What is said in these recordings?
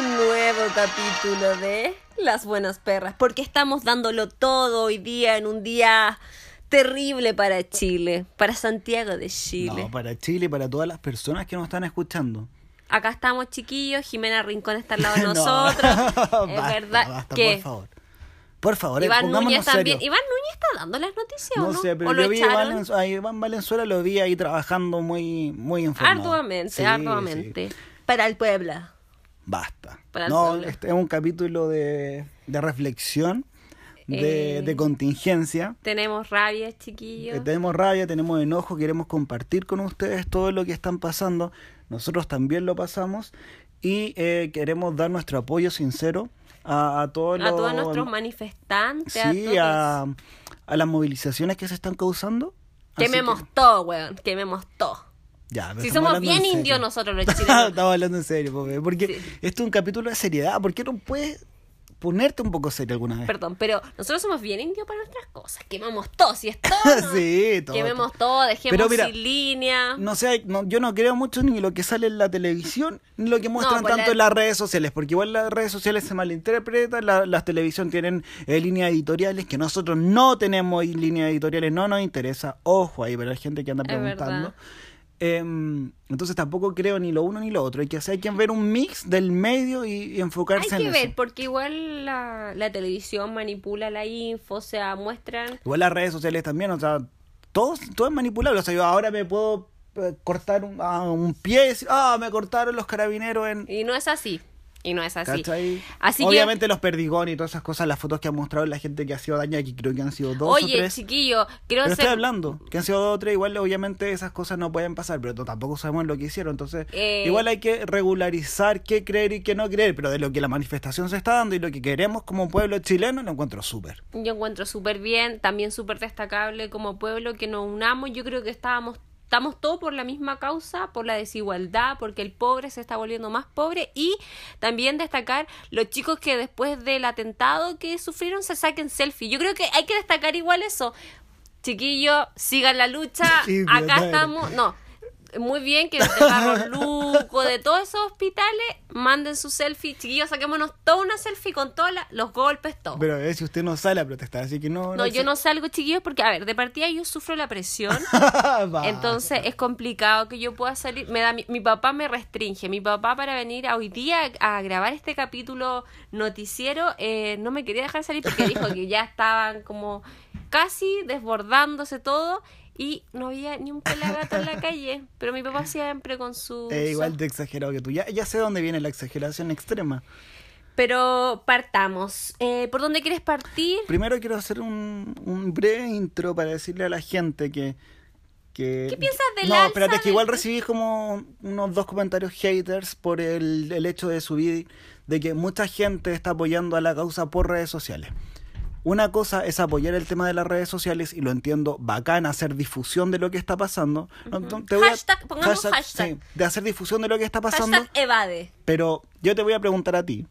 un nuevo capítulo de Las Buenas Perras, porque estamos dándolo todo hoy día en un día terrible para Chile, para Santiago de Chile. No, para Chile y para todas las personas que nos están escuchando. Acá estamos chiquillos, Jimena Rincón está al lado de No. nosotros. es Basta, verdad basta, que Por favor. Por favor, eh, Iván Núñez también. serios. Iván Núñez está dando las noticias, ¿o No ¿no? sé, pero ¿O lo yo vi a Iván Valenzuela, lo vi ahí trabajando muy, muy informado. Arduamente, Sí, arduamente. sí. Para el Puebla. Basta. Para no, este es un capítulo de, de reflexión, de, Eh, de contingencia. Tenemos rabia, chiquillos. Eh, tenemos rabia, tenemos enojo, queremos compartir con ustedes todo lo que están pasando. Nosotros también lo pasamos y eh, queremos dar nuestro apoyo sincero a, a todos a los... todos nuestros manifestantes. Sí, a a, las movilizaciones que se están causando. Quememos que- todo, weón. Quememos todo. Ya, Si somos bien indios nosotros los chilenos. Estamos hablando en serio, pobre, porque Sí. esto es un capítulo de seriedad. ¿Por qué no puedes ponerte un poco serio alguna vez? Perdón, pero nosotros somos bien indios para nuestras cosas. Quemamos todo, si es todo. ¿no? sí, todo. Quememos todo, dejemos Pero mira, sin línea. No sé, no- yo no creo mucho ni lo que sale en la televisión, ni lo que muestran pues tanto la- en las redes sociales, porque igual las redes sociales se malinterpretan, la- las televisión tienen eh, líneas editoriales que nosotros no tenemos líneas editoriales, no nos interesa, ojo ahí para la gente que anda preguntando. Em, entonces tampoco creo ni lo uno ni lo otro, hay que, hacer, hay que ver un mix del medio y, y enfocarse Hay que en ver, eso. porque igual la, la televisión manipula la info, o sea, muestran... Igual las redes sociales también, o sea, todo, todo es manipulable. O sea, yo ahora me puedo eh, cortar un, ah, un pie y decir, ah, me cortaron los carabineros en... Y no es así. Y no es así. Obviamente los perdigones y todas esas cosas, las fotos que han mostrado la gente que ha sido dañada, que creo que han sido dos o Oye, tres. chiquillo, quiero Pero estoy hablando, que han sido dos o tres, igual obviamente esas cosas no pueden pasar, pero tampoco sabemos lo que hicieron, entonces Eh. igual hay que regularizar qué creer y qué no creer, pero de lo que la manifestación se está dando y lo que queremos como pueblo chileno lo encuentro súper. Yo encuentro súper bien, también súper destacable como pueblo que nos unamos. Yo creo que estábamos, estamos todos por la misma causa, por la desigualdad, porque el pobre se está volviendo más pobre y también destacar los chicos que después del atentado que sufrieron se saquen selfie. Yo creo que hay que destacar igual eso. Chiquillos, sigan la lucha. Sí, Acá estamos. No. Muy bien que de Barros Luco, de todos esos hospitales, manden su selfie. Chiquillos, saquémonos toda una selfie con todos los golpes, todo. Pero a ver si usted no sale a protestar, así que no... No, yo no salgo, chiquillos, porque, a ver, de partida yo sufro la presión. Entonces es complicado que yo pueda salir. Me da, mi, mi papá me restringe. Mi papá para venir a hoy día a, grabar este capítulo noticiero eh, no me quería dejar salir porque dijo que ya estaban como casi desbordándose todo y no había ni un pelagato en la calle. Pero mi papá siempre con su... Eh, igual de exagerado que tú. Ya, ya sé dónde viene la exageración extrema. Pero partamos. Eh, ¿Por dónde quieres partir? Primero quiero hacer un, un breve intro para decirle a la gente que... que... ¿Qué piensas del No, alza espérate, es que igual recibí como unos dos comentarios haters por el, el hecho de subir, de que mucha gente está apoyando a la causa por redes sociales. Una cosa es apoyar el tema de las redes sociales y lo entiendo bacán hacer difusión de lo que está pasando. Te voy a- Hashtag, pongamos hashtag. sí, de hacer difusión de lo que está pasando. Hashtag evade. Pero yo te voy a preguntar a ti.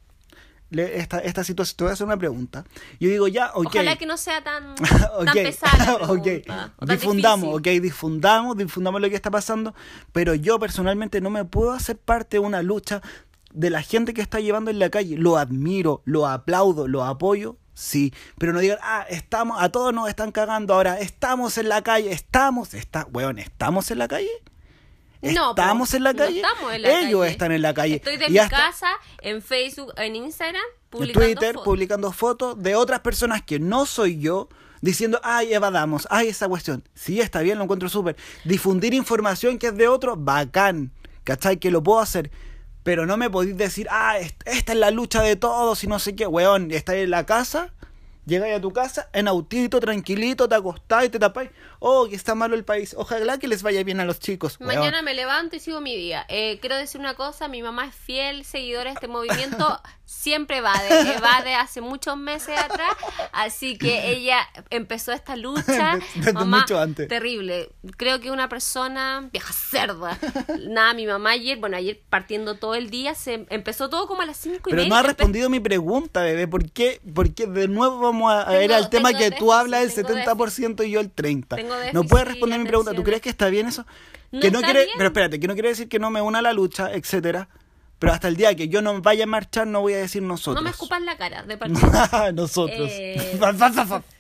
Esta, esta situación, te voy a hacer una pregunta. Yo digo, ya, ok. Ojalá que no sea tan, pesada ok. tan Difundamos, difícil. ok, difundamos, difundamos lo que está pasando, pero yo personalmente no me puedo hacer parte de una lucha de la gente que está llevando en la calle. Lo admiro, lo aplaudo, lo apoyo, sí, pero no digan, ah, estamos, a todos nos están cagando ahora, estamos en la calle, estamos, está, weón, ¿estamos en la calle? No, ¿Estamos en la no calle? estamos en la Ellos calle. están en la calle. Estoy de Y mi hasta- casa, en Facebook, en Instagram, en publicando Twitter fotos. publicando fotos de otras personas que no soy yo diciendo, ay, evadamos, ay, esa cuestión. Sí, está bien, lo encuentro súper. Difundir información que es de otro, bacán, ¿cachai? Que lo puedo hacer. Pero no me podéis decir, ah, est- esta es la lucha de todos y no sé qué, weón, estáis en la casa, llegáis a tu casa, en autito, tranquilito, te acostáis, te tapáis, oh, que está malo el país, ojalá que les vaya bien a los chicos, weón. Mañana me levanto y sigo mi día. Eh, quiero decir una cosa, mi mamá es fiel seguidora de este movimiento, siempre evade, evade hace muchos meses atrás, así que ella empezó esta lucha. Desde mamá, mucho antes. Terrible. Creo que una persona vieja cerda. Nada, mi mamá ayer, bueno, ayer partiendo todo el día, se empezó todo como a las cinco y Pero media. no ha respondido mi pregunta, bebé. ¿Por qué? Porque de nuevo vamos a Tengo- ir al tema que tú déficit, hablas el tengo 70% y yo el 30%. Tengo no déficit puedes responder mi pregunta. ¿Tú crees que está bien eso? No que no quiere, bien. pero espérate, que no quiere decir que no me una a la lucha, etcétera. Pero hasta el día que yo no vaya a marchar, no voy a decir nosotros. No me escupas la cara de partida. nosotros. Eh,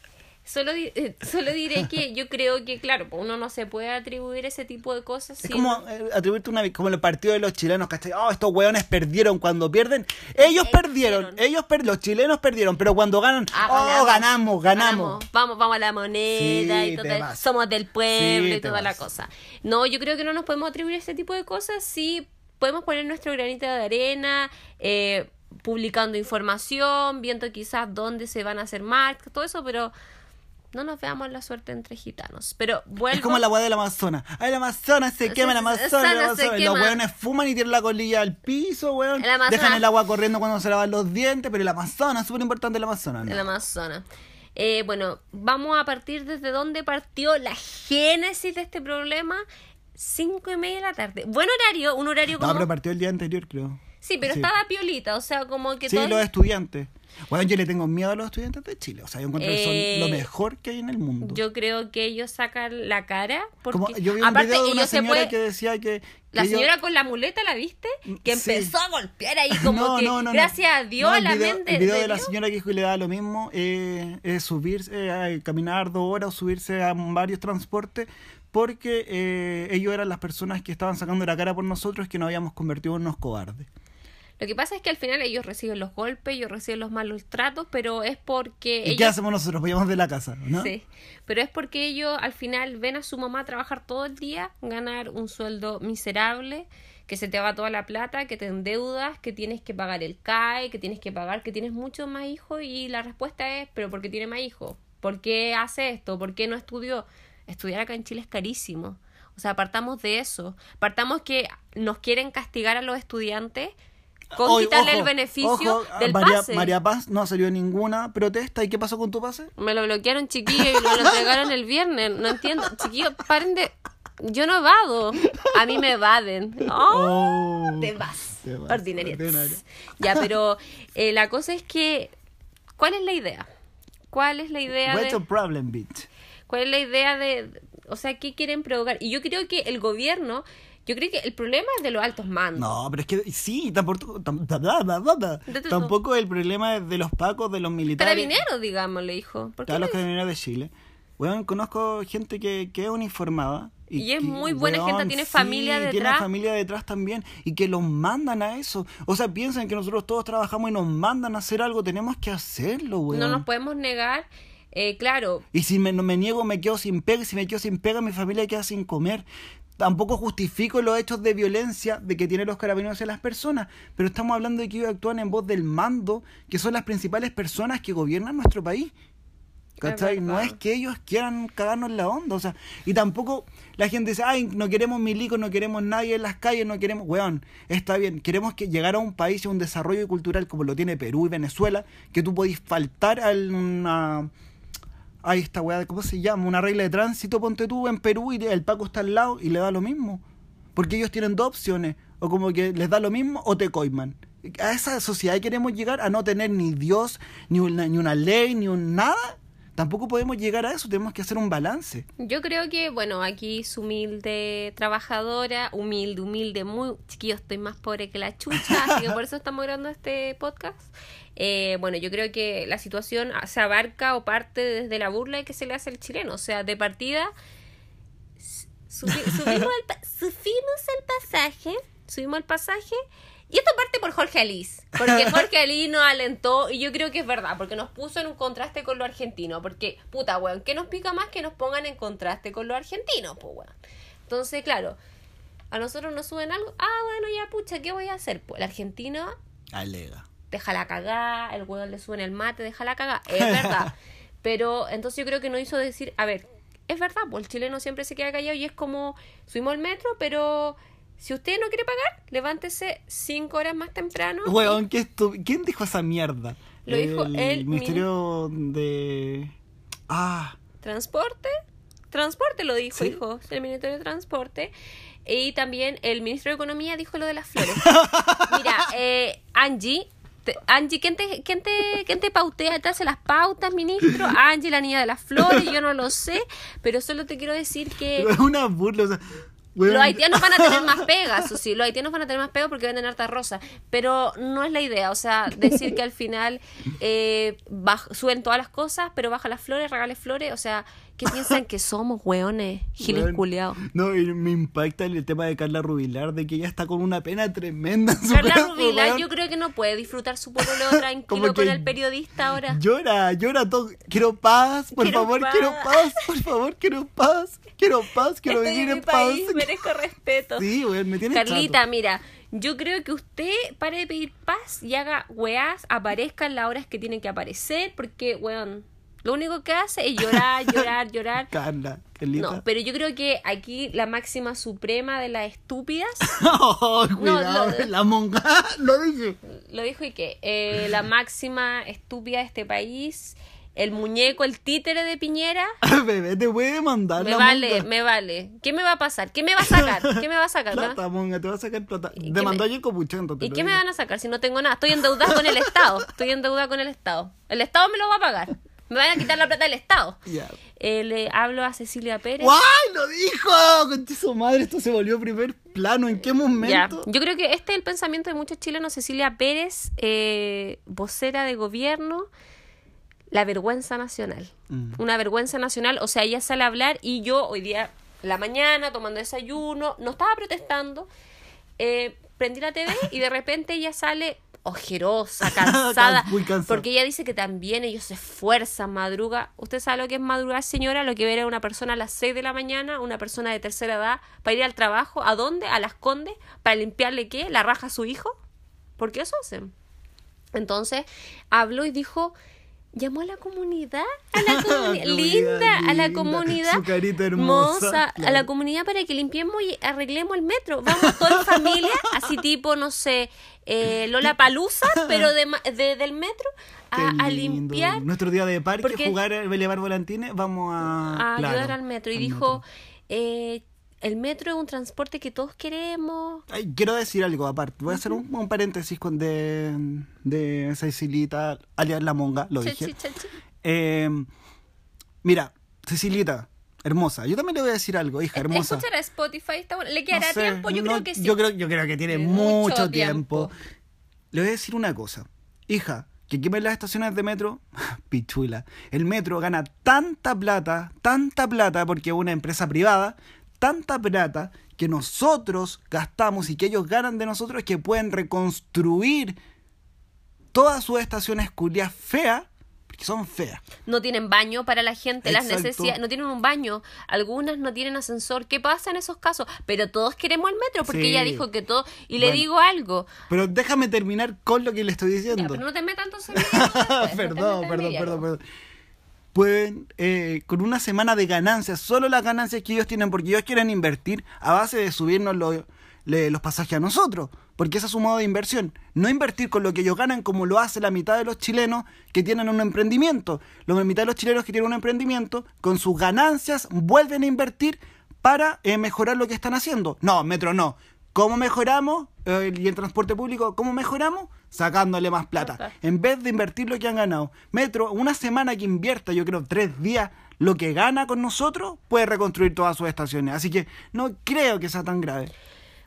Solo, eh, solo diré que yo creo que, claro, pues uno no se puede atribuir ese tipo de cosas. Es sin- como eh, atribuirte una como el partido de los chilenos, ¿cachai? Oh, estos hueones perdieron cuando pierden. Ellos perdieron, Perdieron. ellos per los chilenos perdieron, pero cuando ganan, Ah, oh, ganamos, ganamos. Vamos, vamos a la moneda Sí, y todo. Somos del pueblo Sí, y toda la cosa. No, yo creo que no nos podemos atribuir ese tipo de cosas. Sí, podemos poner nuestro granito de arena, eh, publicando información, viendo quizás dónde se van a hacer marcas, todo eso, pero no nos veamos la suerte entre gitanos. Pero vuelvo. Es como la hueá del Amazonas. Ay, el Amazonas se quema, el Amazonas, el Amazonas. Quema. Los hueones fuman y tiran la colilla al piso, weón. El Dejan el agua corriendo cuando se lavan los dientes, pero el Amazonas, súper importante el Amazonas. ¿no? el Amazonas. Eh, bueno, vamos a partir desde dónde partió la génesis de este problema. Cinco y media de la tarde. Buen horario, un horario No, como... pero partió el día anterior, creo. Sí, pero Sí. estaba piolita, o sea, como que Sí, todo... los estudiantes. Bueno, yo le tengo miedo a los estudiantes de Chile. O sea, yo encuentro que Eh, son lo mejor que hay en el mundo. Yo creo que ellos sacan la cara porque Como, yo vi un aparte video de una se puede- que decía que. la que ellos- señora con la muleta, ¿la viste? Que Sí. empezó a golpear ahí como que gracias a Dios No, el la video, mente el video de, de la Dios. señora que dijo que le da lo mismo eh, es subirse, a caminar dos horas o subirse a varios transportes porque eh, ellos eran las personas que estaban sacando la cara por nosotros que nos habíamos convertido en unos cobardes. Lo que pasa es que al final ellos reciben los golpes, ellos reciben los malos tratos, pero es porque ¿Y qué hacemos nosotros? Vayamos de la casa, ¿no? Sí, pero es porque ellos al final ven a su mamá trabajar todo el día, ganar un sueldo miserable, que se te va toda la plata, que te endeudas, que tienes que pagar el CAE, que tienes que pagar, que tienes muchos más hijos y la respuesta es, pero ¿por qué tiene más hijos? ¿Por qué hace esto? ¿Por qué no estudió? Estudiar acá en Chile es carísimo. O sea, partamos de eso. Partamos que nos quieren castigar a los estudiantes con quitarle ojo, el beneficio ojo, del María, pase. María Paz no salió ninguna protesta. ¿Y qué pasó con tu pase? Me lo bloquearon, chiquillos, y me lo entregaron el viernes. No entiendo. Chiquillos, paren de. Yo no evado. A mí me evaden. ¡Oh! Oh, Te vas. te vas. Ya, pero eh, la cosa es que. ¿Cuál es la idea? ¿Cuál es la idea What's de.? problem, bitch? ¿Cuál es la idea de.? O sea, ¿qué quieren provocar? Y yo creo que el gobierno. Yo creo que el problema es de los altos mandos. No, pero es que sí, tampoco, tam- tam- tampoco el problema es de los pacos, de los militares. Carabineros, digamos, le dijo. ¿Por qué los carabineros de Chile. Weón, conozco gente que, que es uniformada. Y es que, muy buena gente, tiene sí, familia Tiene detrás. familia detrás también. Y que los mandan a eso. O sea, piensan que nosotros todos trabajamos y nos mandan a hacer algo. Tenemos que hacerlo, weón. No nos podemos negar. Eh, claro, Y si me, no me niego, me quedo sin pega. Y si me quedo sin pega, mi familia queda sin comer. Tampoco justifico los hechos de violencia de que tienen los carabineros hacia las personas, pero estamos hablando de que ellos actúan en voz del mando, que son las principales personas que gobiernan nuestro país. ¿Cachai? No es que ellos quieran cagarnos la onda, o sea, y tampoco la gente dice, ay, no queremos milicos, no queremos nadie en las calles, no queremos, weón, está bien, queremos que llegar a un país y a un desarrollo cultural como lo tiene Perú y Venezuela, que tú podís faltar a una, Ay, esta weá, ¿cómo se llama? Una regla de tránsito, ponte tú en Perú y el Paco está al lado y le da lo mismo. Porque ellos tienen dos opciones. O como que les da lo mismo o te coiman. A esa sociedad queremos llegar a no tener ni Dios, ni una, ni una ley, ni un nada. Tampoco podemos llegar a eso, tenemos que hacer un balance. Yo creo que, bueno, aquí su humilde trabajadora, humilde, humilde, muy chiquillo, estoy más pobre que la chucha, así que por eso estamos grabando este podcast. Eh, bueno, yo creo que la situación se abarca o parte desde la burla que se le hace al chileno, o sea, de partida subi- subimos, el pa- subimos el pasaje, subimos el pasaje y esto parte por Jorge Alís, porque Jorge Alís nos alentó y yo creo que es verdad, porque nos puso en un contraste con lo argentino, porque puta weón, ¿qué nos pica más que nos pongan en contraste con lo argentino, pues weón? Entonces, claro, a nosotros nos suben algo, ah, bueno, ya pucha, ¿qué voy a hacer? Pues el argentino Alega. Deja la cagada, el weón le suben el mate, deja la cagada, es verdad. Pero entonces yo creo que nos hizo decir, a ver, es verdad, pues el chileno siempre se queda callado y es como, subimos el metro, pero si usted no quiere pagar, levántese cinco horas más temprano. y- ¿qué estu- ¿quién dijo esa mierda? Lo dijo el Ministerio de... Ah, Transporte, transporte lo dijo, Sí. hijo, el Ministerio de Transporte. Y también el Ministro de Economía dijo lo de las flores. Mira, eh, Angie, te- Angie, ¿quién te, quién, te, ¿quién te pautea? ¿Te hace las pautas, ministro? Angie, la niña de las flores, yo no lo sé, pero solo te quiero decir que... es una burla, o sea... Los haitianos van a tener más pegas, eso sí, los haitianos van a tener más pegas porque venden harta rosa, pero no es la idea, o sea, decir que al final eh, suben todas las cosas, pero baja las flores, regales flores, o sea, ¿qué piensan que somos, weones, giles Weón. culiados? No, y me impacta el tema de Carla Rubilar, de que ella está con una pena tremenda en su Carla Rubilar weón. yo creo que no puede disfrutar su pololeo tranquilo con el periodista ahora. Llora, llora todo. Quiero paz, por Quiero favor, paz. quiero paz, por favor, quiero paz, quiero paz, quiero Estoy vivir en mi paz. país, merezco respeto. Sí, weón, me tiene Carlita, chato. mira, yo creo que usted pare de pedir paz y haga weás, aparezca en las horas que tienen que aparecer, porque, weón, lo único que hace es llorar, llorar, llorar. Carla, Carlita. No, pero yo creo que aquí la máxima suprema de las estúpidas, Oh, cuidado, lo- la monga, lo dije. lo dijo y que eh, la máxima estúpida de este país, el muñeco, el títere de Piñera, Bebé, te puede mandar me la vale, monga. me vale. ¿Qué me va a pasar? ¿Qué me va a sacar? ¿Qué me va a sacar? ¿Me Plata, monga, te va a sacar plata. ¿Y Te qué mandó me- copuchento. te ¿Y qué me van a sacar si no tengo nada? Estoy endeudada con el Estado. Estoy endeudada con el Estado. El Estado me lo va a pagar. Me van a quitar la plata del Estado. Eh, le hablo a Cecilia Pérez. ¡Guay! ¡Lo dijo! Conche su madre, esto se volvió primer plano. ¿En qué momento? Yo creo que este es el pensamiento de muchos chilenos. Cecilia Pérez, eh, vocera de gobierno, la vergüenza nacional. Mm. Una vergüenza nacional. O sea, ella sale a hablar y yo hoy día, la mañana, tomando desayuno, no estaba protestando. eh, prendí la TV y de repente ella sale ojerosa, cansada, Muy porque ella dice que también ellos se esfuerzan, madruga. ¿Usted sabe lo que es madrugar, señora? Lo que ver a una persona a las 6 de la mañana, una persona de tercera edad, para ir al trabajo, ¿a dónde? A las Condes, para limpiarle qué? ¿La raja a su hijo? Porque eso hacen. Entonces, habló y dijo, llamó a la comunidad, a la comunidad, Comunidad linda, a la comunidad, su carita hermosa, a claro. la comunidad para que limpiemos y arreglemos el metro. Vamos toda en familia, así tipo, no sé, eh, Lola Palusa, pero de, de- del metro, a, a limpiar, Nuestro día de parque, Porque- jugar, elevar volantines, vamos a... a claro, ayudar al metro. Y al dijo, metro. eh, el metro es un transporte que todos queremos. Ay, quiero decir algo aparte. Voy a hacer un, un paréntesis con de, de Cecilita, alias La Monga, lo dije. che. Eh, mira, Cecilita, hermosa. Yo también le voy a decir algo, hija, hermosa. ¿Escuchará Spotify? Está bueno. ¿Le quedará No sé, tiempo? Yo no, creo que sí. Yo creo, yo creo que tiene Tiene mucho, mucho tiempo. tiempo. Le voy a decir una cosa. Hija, que quemen las estaciones de metro, pichula. El metro gana tanta plata, tanta plata, porque es una empresa privada, tanta plata que nosotros gastamos y que ellos ganan de nosotros que pueden reconstruir todas sus estaciones culias feas, porque son feas. no tienen baño para la gente, las necesidades, no tienen un baño, algunas no tienen ascensor. ¿Qué pasa en esos casos? Pero todos queremos el metro porque Sí. ella dijo que todo. Y le digo algo. Pero déjame terminar con lo que le estoy Ya, diciendo. pero no te metas entonces no te perdón, metas perdón, perdón, perdón. Pueden, eh, con una semana de ganancias, solo las ganancias que ellos tienen, porque ellos quieren invertir a base de subirnos lo- le- los pasajes a nosotros, porque ese es su modo de inversión. No invertir con lo que ellos ganan como lo hace la mitad de los chilenos que tienen un emprendimiento. La mitad de los chilenos que tienen un emprendimiento, con sus ganancias, vuelven a invertir para eh, mejorar lo que están haciendo. No, Metro no. ¿Cómo mejoramos? Eh, y el transporte público, ¿cómo mejoramos? Sacándole más plata. En vez de invertir lo que han ganado. Metro, una semana que invierta, yo creo, tres días, lo que gana con nosotros, puede reconstruir todas sus estaciones. Así que no creo que sea tan grave.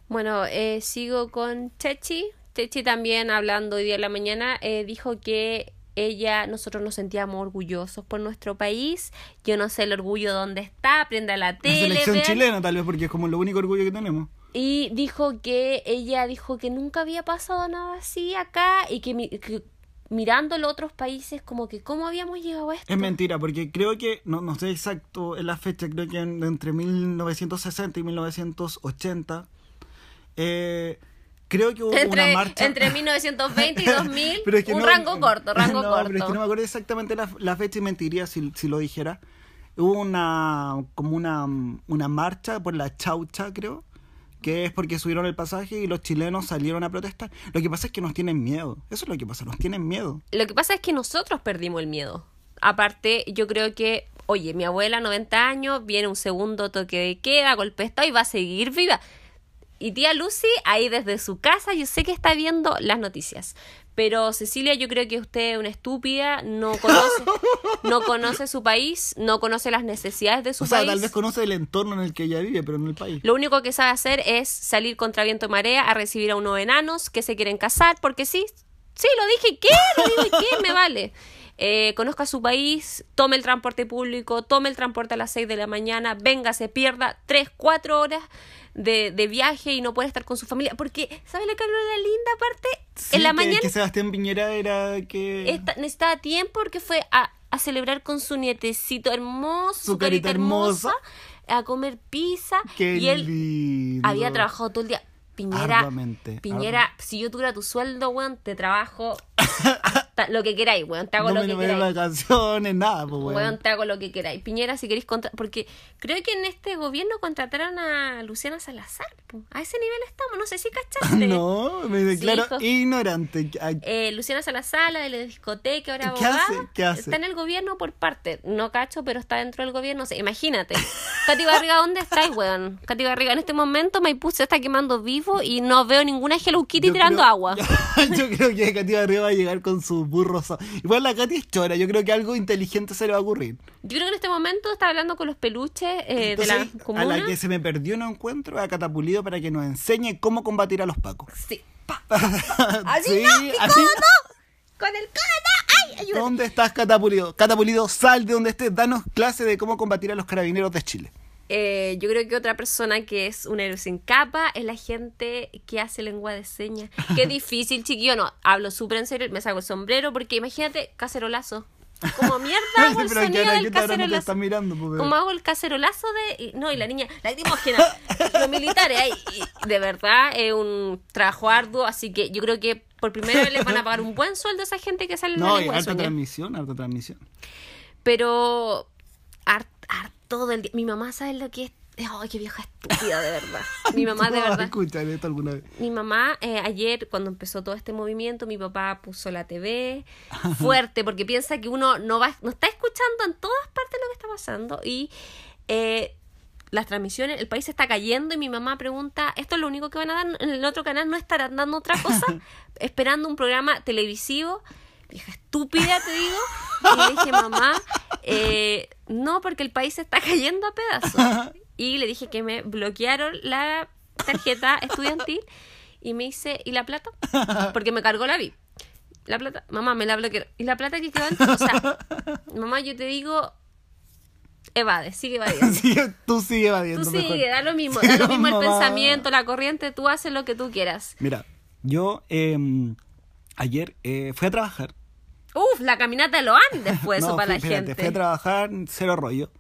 Bueno, eh, sigo con Chechi. Chechi también hablando hoy día en la mañana eh, dijo que ella, nosotros nos sentíamos orgullosos por nuestro país. Yo no sé el orgullo dónde está, prenda la La tele. selección vean. chilena, tal vez, porque es como lo único orgullo que tenemos. Y dijo que ella dijo que nunca había pasado nada así acá y que, mi- que mirando los otros países como que cómo habíamos llegado a esto. Es mentira, porque creo que, no, no sé exacto en la fecha, creo que en- entre 1960 y 1980, eh, creo que hubo entre, una marcha. entre 1920 y 2000, Pero es que un no- rango corto, rango no, corto. Pero es que no me acuerdo exactamente la, la fecha y mentiría si, si lo dijera. Hubo una como una, una marcha por la chaucha, creo, que es porque subieron el pasaje y los chilenos salieron a protestar. Lo que pasa es que nos tienen miedo. Eso es lo que pasa, nos tienen miedo. Lo que pasa es que nosotros perdimos el miedo. Aparte, yo creo que, oye, mi abuela, 90 años, viene un segundo toque de queda, golpe de y va a seguir viva. Y tía Lucy, ahí desde su casa, yo sé que está viendo las noticias. Pero Cecilia, yo creo que usted es una estúpida, no conoce, no conoce su país, no conoce las necesidades de su O sea, país. tal vez conoce el entorno en el que ella vive, pero no el país. Lo único que sabe hacer es salir contra viento y marea a recibir a unos enanos que se quieren casar, porque sí, sí, lo dije, ¿qué? Lo digo, ¿qué? Me vale. Eh, conozca su país, tome el transporte público, tome el transporte a las 6 de la mañana, venga, se pierda 3, 4 horas de, de viaje y no puede estar con su familia. Porque, ¿sabes lo que habló la linda parte? Sí, en la que, mañana que Sebastián Piñera era que... esta- necesitaba tiempo porque fue a, a celebrar con su nietecito hermoso, su, Su carita carita hermosa, hermosa. a comer pizza. Qué y él lindo. había trabajado todo el día. Piñera, Arduamente, Piñera, si yo tuviera tu sueldo, weón, te trabajo lo que queráis, weón, te hago no lo me que queráis. vacaciones, nada, pues, weón. Weón, te hago lo que queráis. Piñera, si queréis contra... Porque creo que en este gobierno contrataron a Luciana Salazar. po. A ese nivel estamos. No sé si cachaste. No, me declaro ignorante. Ay, Eh, Luciana Salazar, la de la discoteca, ahora ¿Qué abogada. hace? ¿Qué hace? Está en el gobierno por parte. No cacho, pero está dentro del gobierno. O sea, imagínate. Katy Barriga, ¿dónde estáis, weón? Katy Barriga, en este momento Maipú se está quemando vivo y no veo ninguna Hello Kitty yo tirando creo- agua. yo creo que Katy Barriga va a llegar con su burro. so- Igual la Katy es chora, yo creo que algo inteligente se le va a ocurrir. Yo creo que en este momento está hablando con los peluches eh, de la a comuna. la que se me perdió no encuentro a Catapulido para que nos enseñe cómo combatir a los pacos. Sí. Así Sí, no, mi Con el codo. ¡Ay! Ayúdame. ¿Dónde estás, Catapulido? Catapulido, sal de donde estés, danos clase de cómo combatir a los carabineros de Chile. Eh, yo creo que otra persona que es un héroe sin capa es la gente que hace lengua de señas. Qué difícil, chiquillo. No, hablo súper en serio, me saco el sombrero porque imagínate, cacerolazo. Como mierda hago el Pero sonido del no cacerolazo. mirando, pues, Como hago el cacerolazo de... y- No, y la niña lacrimógena. Los militares, y de verdad, es un trabajo arduo, así que yo creo que por primera vez les van a pagar un buen sueldo a esa gente que sale en la No, y lengua de harta transmisión, harta transmisión. Pero har- harto todo el día. Mi mamá sabe lo que es. Ay, qué vieja estúpida, de verdad. Mi mamá, de ¿Tú vas a verdad. escuchar esto alguna vez? Mi mamá, eh, ayer, cuando empezó todo este movimiento, mi papá puso la TV fuerte porque piensa que uno no va, no está escuchando en todas partes lo que está pasando y eh, las transmisiones, el país está cayendo y mi mamá pregunta, ¿esto es lo único que van a dar en el otro canal? ¿No estarán dando otra cosa? Esperando un programa televisivo. Vieja estúpida, te digo. Y le dije, mamá, eh, no, porque el país se está cayendo a pedazos. Y le dije que me bloquearon la tarjeta estudiantil y me dice, ¿y la plata? Porque me cargó la vi. La plata, mamá, me la bloquearon. ¿Y la plata que quedó antes? O sea, mamá, yo te digo, evade, sigue evadiendo. Sí, tú sigue evadiendo. Tú mejor. sigue, da lo mismo, Sí, da lo mismo el pensamiento, la corriente, tú haces lo que tú quieras. Mira, yo eh, ayer eh, fui a trabajar. Uf, la caminata de los Andes fue eso No, para fui- la gente. Fui a trabajar, cero rollo.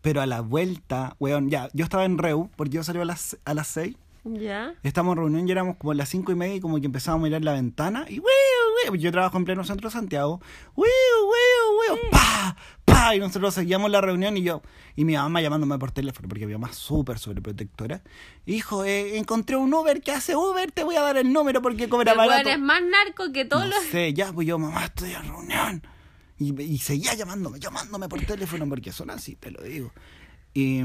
Pero a la vuelta, weón, ya, yo estaba en Reu, porque yo salí a las, a las 6. Ya. Estamos en reunión y éramos como a las cinco y media y como que empezábamos a mirar la ventana y ¡wiu, wiu! Yo trabajo en pleno centro de Santiago. ¡Wiu, wiu, wiu! ¡Pa! ¡Pa! Y nosotros seguíamos la reunión y yo, y mi mamá llamándome por teléfono, porque mi mamá es súper sobreprotectora. Hijo, eh, encontré un Uber que hace Uber, te voy a dar el número porque cobra El barato. es más narco que todos No los... sé, ya, pues yo, mamá, estoy en reunión. Y, y seguía llamándome, llamándome por teléfono, porque son así, te lo digo. Y,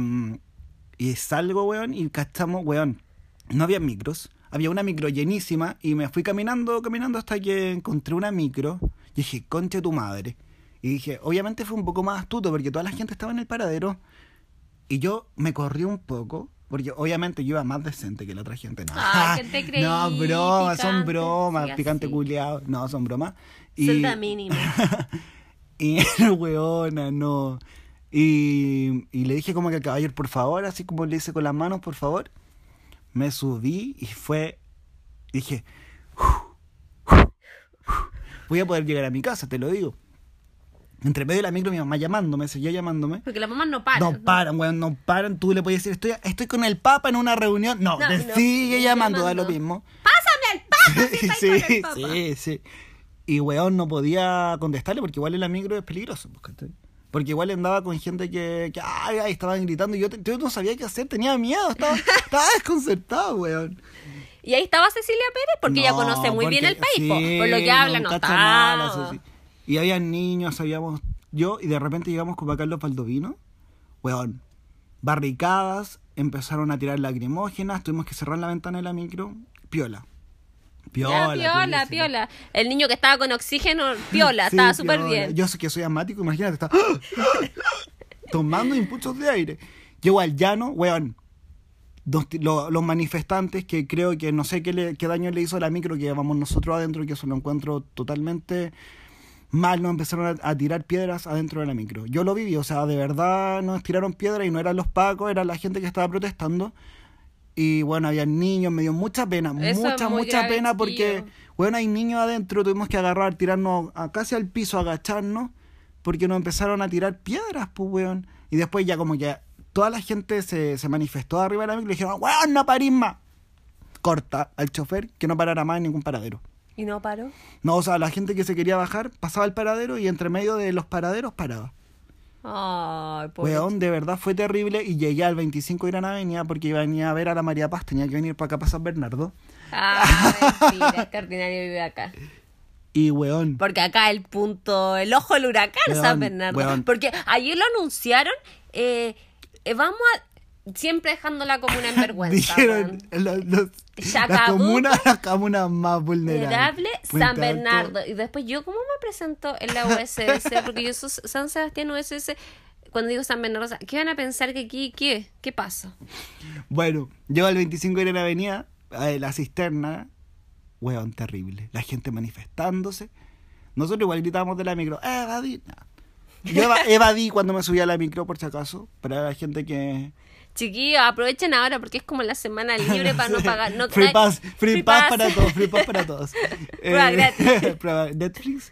y salgo, weón, y cachamos, weón, no había micros. Había una micro llenísima y me fui caminando, caminando hasta que encontré una micro. Y dije, conche tu madre. Y dije, obviamente fue un poco más astuto porque toda la gente estaba en el paradero. Y yo me corrí un poco, porque obviamente yo iba más decente que la otra gente. No, Ay, ¿qué te creí? no bromas, son bromas, picante así. culiado. No, son bromas. Y, Celda mínima. y weona, no. Y, y le dije como que al caballero, por favor, así como le hice con las manos, por favor. Me subí y fue. Dije, voy a poder llegar a mi casa, te lo digo. Entre medio de la micro, mi mamá llamándome, seguía llamándome. Porque las mamás no paran. No paran, weón, no paran. Tú le puedes decir, estoy, estoy con el Papa en una reunión. No, No, te no, sigue llamando, da lo mismo. ¡Pásame al papa si sí, con el papa! sí, sí. Y weón no podía contestarle porque igual en la micro es peligroso. pues. Porque igual andaba con gente que, que ay, ay, estaban gritando y yo, no sabía qué hacer, tenía miedo, estaba, estaba desconcertado, weón. Y ahí estaba Cecilia Pérez porque ella No, conoce muy bien el país. sí, por lo que habla, no, cacha está. nada. Y había niños, habíamos yo, y de repente llegamos a Carlos Baldovino, weón, barricadas, empezaron a tirar lacrimógenas, tuvimos que cerrar la ventana de la micro, piola. Ya, Piola, piola, piola. El niño que estaba con oxígeno, piola, Sí, estaba súper bien. Yo sé que soy asmático, imagínate, estaba tomando impulsos de aire. Llego al llano, weón. dos ti- lo- los manifestantes que creo que no sé qué, le- qué daño le hizo a la micro que llevamos nosotros adentro, que eso lo encuentro totalmente mal, nos empezaron a, a tirar piedras adentro de la micro. Yo lo viví, o sea, de verdad nos tiraron piedras y no eran los pacos, era la gente que estaba protestando. Y bueno, había niños, me dio mucha pena, Eso mucha, mucha grave, pena porque, bueno, hay niños adentro, tuvimos que agarrar, tirarnos a, casi al piso, agacharnos, porque nos empezaron a tirar piedras, pues, weón. Y después ya como que toda la gente se, se manifestó arriba de la micro y dijeron, weón, no parís más. Corta al chofer que no parara más en ningún paradero. ¿Y no paró? No, o sea, la gente que se quería bajar pasaba el paradero y entre medio de los paraderos paraba. Ay, pobre Weón, de verdad fue terrible y llegué al 25 de Gran Avenida porque venía a ver a la María Paz, tenía que venir para acá para San Bernardo. Ah, mentira, este ordinario vive acá. Y weón, Porque acá el punto, el ojo del huracán, Weón, San Bernardo. weón. Porque ayer lo anunciaron, eh, eh, vamos a, siempre dejando la comuna en vergüenza. dijeron los, los- las comunas, las comunas más vulnerables. San. Bernardo. Y después yo, ¿cómo me presento en la USS? Porque yo soy San Sebastián USS. Cuando digo San Bernardo, ¿qué van a pensar que aquí, qué? ¿Qué pasa? Bueno, llego al 25 de Gran Avenida, eh, la cisterna, weón, terrible. La gente manifestándose. Nosotros igual gritábamos de la micro, evadí. No. Yo eva- evadí cuando me subí a la micro, por si acaso, para la gente que... Chiquillos, aprovechen ahora porque es como la semana libre para no pagar. No, free pass, free, free pass, pass. para todos, free pass para todos. Prueba Eh, gratis. prueba Netflix.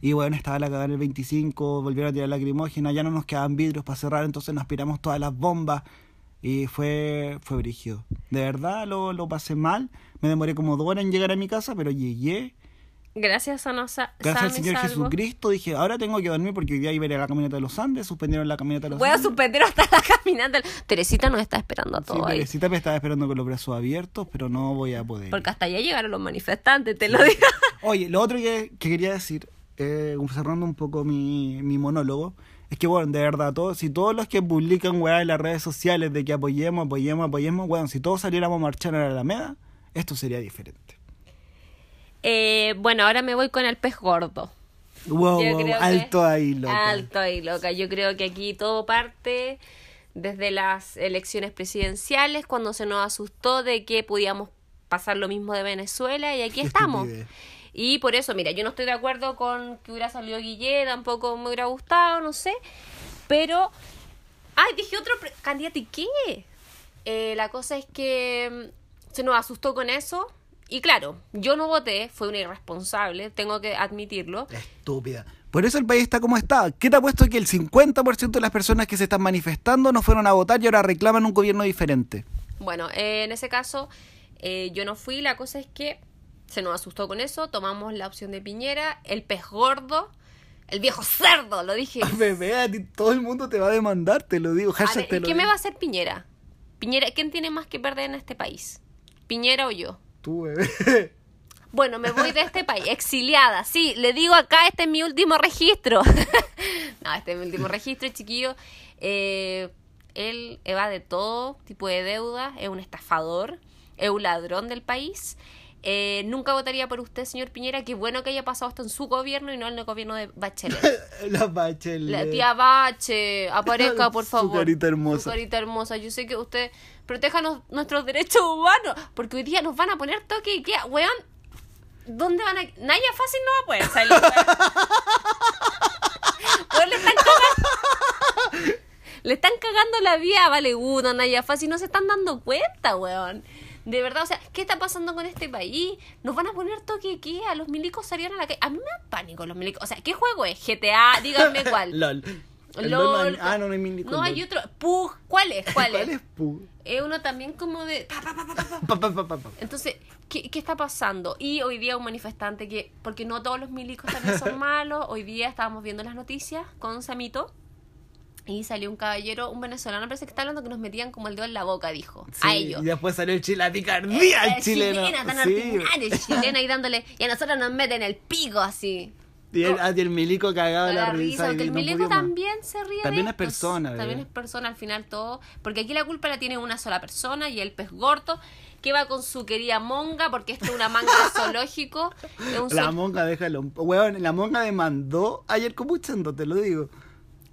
Y bueno, estaba la cagada en el 25, volvieron a tirar lacrimógena, ya no nos quedaban vidrios para cerrar, entonces nos aspiramos todas las bombas. Y fue, fue brígido. De verdad lo, lo pasé mal. Me demoré como dos horas en llegar a mi casa, pero llegué. Gracias a nos Gracias al Señor Jesucristo dije, ahora tengo que dormir porque hoy día iba a ir a la camioneta de los Andes, suspendieron la camioneta de los Voy a Andes. suspender hasta la caminata. Teresita nos está esperando a Sí, todos ahí. Teresita me estaba esperando con los brazos abiertos, pero no voy a poder. Porque hasta allá llegaron los manifestantes, te lo digo. Oye, lo otro que, que quería decir, eh, cerrando un poco mi, mi monólogo, es que, bueno, de verdad, todos, si todos los que publican, weá, en las redes sociales de que apoyemos, apoyemos, apoyemos, weón, si todos saliéramos a marchar a la Alameda, esto sería diferente. Eh, bueno, ahora me voy con el pez gordo. Wow, alto ahí, loca. Alto ahí, loca. Yo creo que aquí todo parte desde las elecciones presidenciales, cuando se nos asustó de que podíamos pasar lo mismo de Venezuela y aquí estamos. Y por eso, mira, yo no estoy de acuerdo con que hubiera salido Guille, tampoco me hubiera gustado, no sé. Pero, ay, dije otro candidato, ¿y qué? Eh, la cosa es que mm, se nos asustó con eso. Y claro, yo no voté, fue una irresponsable, tengo que admitirlo. Estúpida. Por eso el país está como está. ¿Qué te ha puesto que el 50% de las personas que se están manifestando no fueron a votar y ahora reclaman un gobierno diferente? Bueno, eh, en ese caso eh, yo no fui, la cosa es que se nos asustó con eso, tomamos la opción de Piñera, el pez gordo, el viejo cerdo, lo dije. Bebé, a ti todo el mundo te va a demandar, te lo digo. A hashtag ver, te ¿y lo ¿Qué me va a hacer Piñera? Piñera, ¿quién tiene más que perder en este país? ¿Piñera o yo? Tú, bebé. Bueno, me voy de este país, exiliada. Sí, le digo acá, este es mi último registro. no, este es mi último registro, chiquillo. Eh, él evade todo tipo de deuda, es un estafador, es un ladrón del país. Eh, nunca votaría por usted, señor Piñera. Qué bueno que haya pasado esto en su gobierno y no en el gobierno de Bachelet. La bachelet. La tía Bache, aparezca, por Su favor. carita hermosa. Su carita hermosa. Yo sé que usted proteja nos- nuestros derechos humanos, porque hoy día nos van a poner toque y queda, weón. ¿Dónde van a.? Naya fácil no va a poder salir, weón. Weón, le están cagando. Le están cagando la vida, vale uno, Naya fácil, no se están dando cuenta, weón. De verdad, o sea, ¿qué está pasando con este país? Nos van a poner toque qué, a los milicos salieron a la calle. A mí me da pánico los milicos. O sea, ¿qué juego es? GTA, díganme cuál. LOL. El LOL. Ah, no, no hay mini No, hay otro. Pug, ¿cuál es? ¿Cuál, ¿Cuál es? es Pu? Es uno también como de. Entonces, ¿qué, ¿qué está pasando? Y hoy día un manifestante que, porque no todos los milicos también son malos, hoy día estábamos viendo las noticias con Samito y salió un caballero, un venezolano, parece que está hablando que nos metían como el dedo en la boca, dijo, a Sí, ellos. Y después salió el chile, la picardía, el Eh, chileno. Chilena, tan Sí. ordinaria, chilena ahí dándole, y a nosotros nos meten el pico así. Y el, ah, y el milico cagado de la, la risa. risa, y el no milico más. también se ríe También de es estos. persona, también bebé. es persona al final todo porque aquí la culpa la tiene una sola persona y el pez gordo que va con su querida monga porque esto es una manga de zoológico un La monja, déjalo. Weón, la monja demandó ayer Copuchando, te lo digo.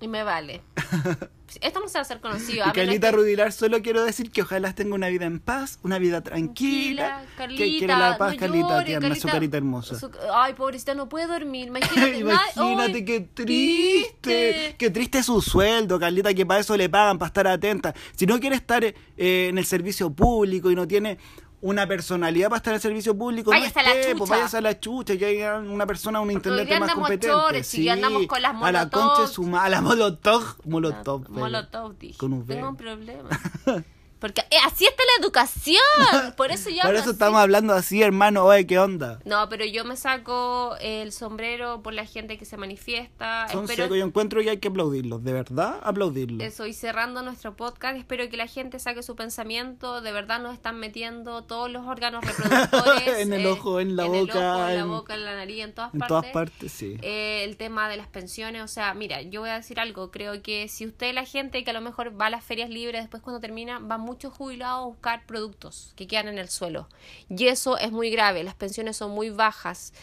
Y me vale esto no se va a hacer conocido a Y Carlita que- Rudilar, solo quiero decir que ojalá tenga una vida en paz, una vida tranquila. Carlita, que quiere la paz, no Carlita, llore, tierna, su carita hermosa. Su- ay, pobrecita, no puede dormir. Imagínate, Imagínate ay, qué triste. Qué triste su sueldo, Carlita, que para eso le pagan, para estar atenta. Si no quiere estar eh, en el servicio público y no tiene una personalidad para estar en el servicio público, Váyase a no la esté, pues chucha. váyase a la chucha, que haya una persona, un intendente más competente. chores, y ya andamos con las A la molotov. concha de su ma- a la molotov, molotov. Molotov, dije. Con un V. Tengo un problema. Porque eh, así está la educación. Por eso yo Por eso así. estamos hablando así, hermano, oye, ¿qué onda? No, pero yo me saco el sombrero por la gente que se manifiesta. Son Espero secos, yo encuentro que hay que aplaudirlos, de verdad, aplaudirlos. Eso, y cerrando nuestro podcast, espero que la gente saque su pensamiento. De verdad nos están metiendo todos los órganos reproductores. eh, En el ojo, en la boca, ojo, en la en- boca, en la nariz, en todas En partes. todas partes, sí. Eh, el tema de las pensiones, o sea, mira, yo voy a decir algo, creo que si usted la gente que a lo mejor va a las ferias libres, después cuando termina, va muchos jubilados a buscar productos que quedan en el suelo. Y eso es muy grave, las pensiones son muy bajas.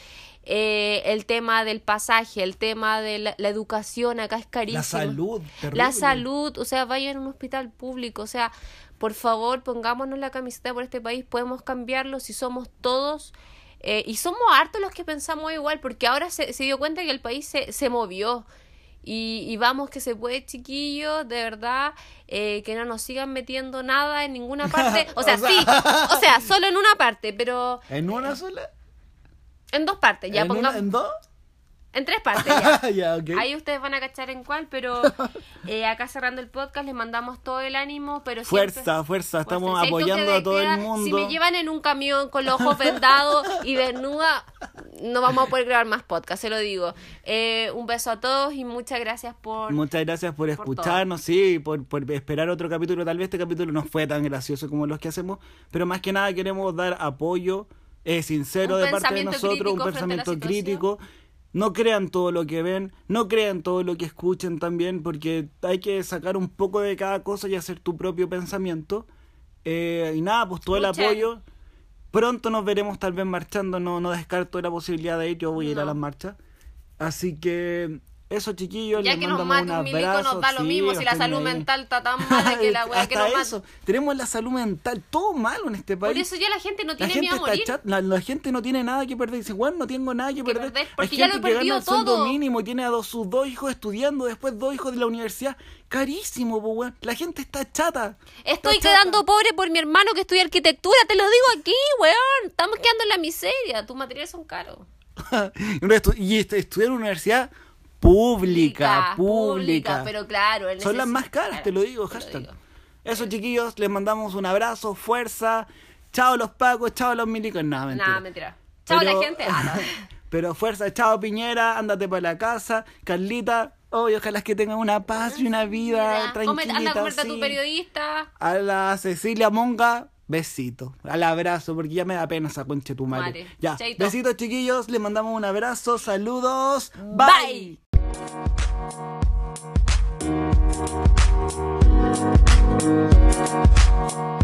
Eh, el tema del pasaje, el tema de la, la educación acá es carísimo. La salud, terrible. La salud, o sea, vayan a un hospital público, o sea, por favor, pongámonos la camiseta por este país, podemos cambiarlo si somos todos. eh, y somos hartos los que pensamos igual, porque ahora se, se dio cuenta que el país se, se movió. Y, y vamos que se puede, chiquillos, de verdad, eh, que no nos sigan metiendo nada en ninguna parte. O sea, O sea- sí, o sea, solo en una parte, pero ¿En una sola? en dos partes, ya ¿En, una- pongamos. ¿En dos? En tres partes, ya. ya, ok. Ahí ustedes van a cachar en cuál, pero eh, acá cerrando el podcast les mandamos todo el ánimo, pero Fuerza, siempre- fuerza, estamos Fuerza. Hay apoyando a todo queda, el mundo. Si me llevan en un camión con los ojos vendados y desnuda, no vamos a poder grabar más podcast, se lo digo. Eh, un beso a todos y muchas gracias por... Muchas gracias por por escucharnos, sí, por, por esperar otro capítulo. Tal vez este capítulo no fue tan gracioso como los que hacemos, pero más que nada queremos dar apoyo eh, sincero Un de parte de nosotros, un pensamiento crítico. No crean todo lo que ven, no crean todo lo que escuchen también, porque hay que sacar un poco de cada cosa y hacer tu propio pensamiento. Eh, y nada, pues todo el apoyo. Pronto nos veremos tal vez marchando, no, no descarto la posibilidad de ir, yo voy a ir a las marchas. Así que eso chiquillos, Ya les que nos mandamos mate un milico abrazo. nos da lo sí, mismo si la salud ahí. mental está tan mala que la weá que nos tenemos la salud mental, todo malo en este país. Por eso ya la gente no la tiene gente miedo a está morir. chat- la, la gente no tiene nada que perder. Dice, bueno, no tengo nada que, Que perder. Hay porque ya lo he que gana perdido el todo. mínimo y tiene a dos, sus dos hijos estudiando, después dos hijos de la universidad. Carísimo, po, weón. La gente está chata. Estoy Está chata. quedando pobre por mi hermano que estudia arquitectura, te lo digo aquí, weón. Estamos quedando en la miseria. Tus materiales son caros. y estudiar en una universidad pública, pública. Pero claro, Son las más caras, claro, te lo digo, lo hashtag. digo. Eso, chiquillos, les mandamos un abrazo, fuerza. Chao los pacos, chao los milicos. No, mentira. Nah, mentira. Chao Pero- la gente. Ah, no. Pero fuerza, chao Piñera, ándate para la casa. Carlita, oh, y ojalá que tengan una paz y una vida tranquila. anda a comerte a tu periodista. A la Cecilia Monga, besito. Al abrazo, porque ya me da pena esa concha tu madre. Madre. Ya, Chaito. besitos chiquillos, les mandamos un abrazo, saludos. Bye. Bye. Thank you.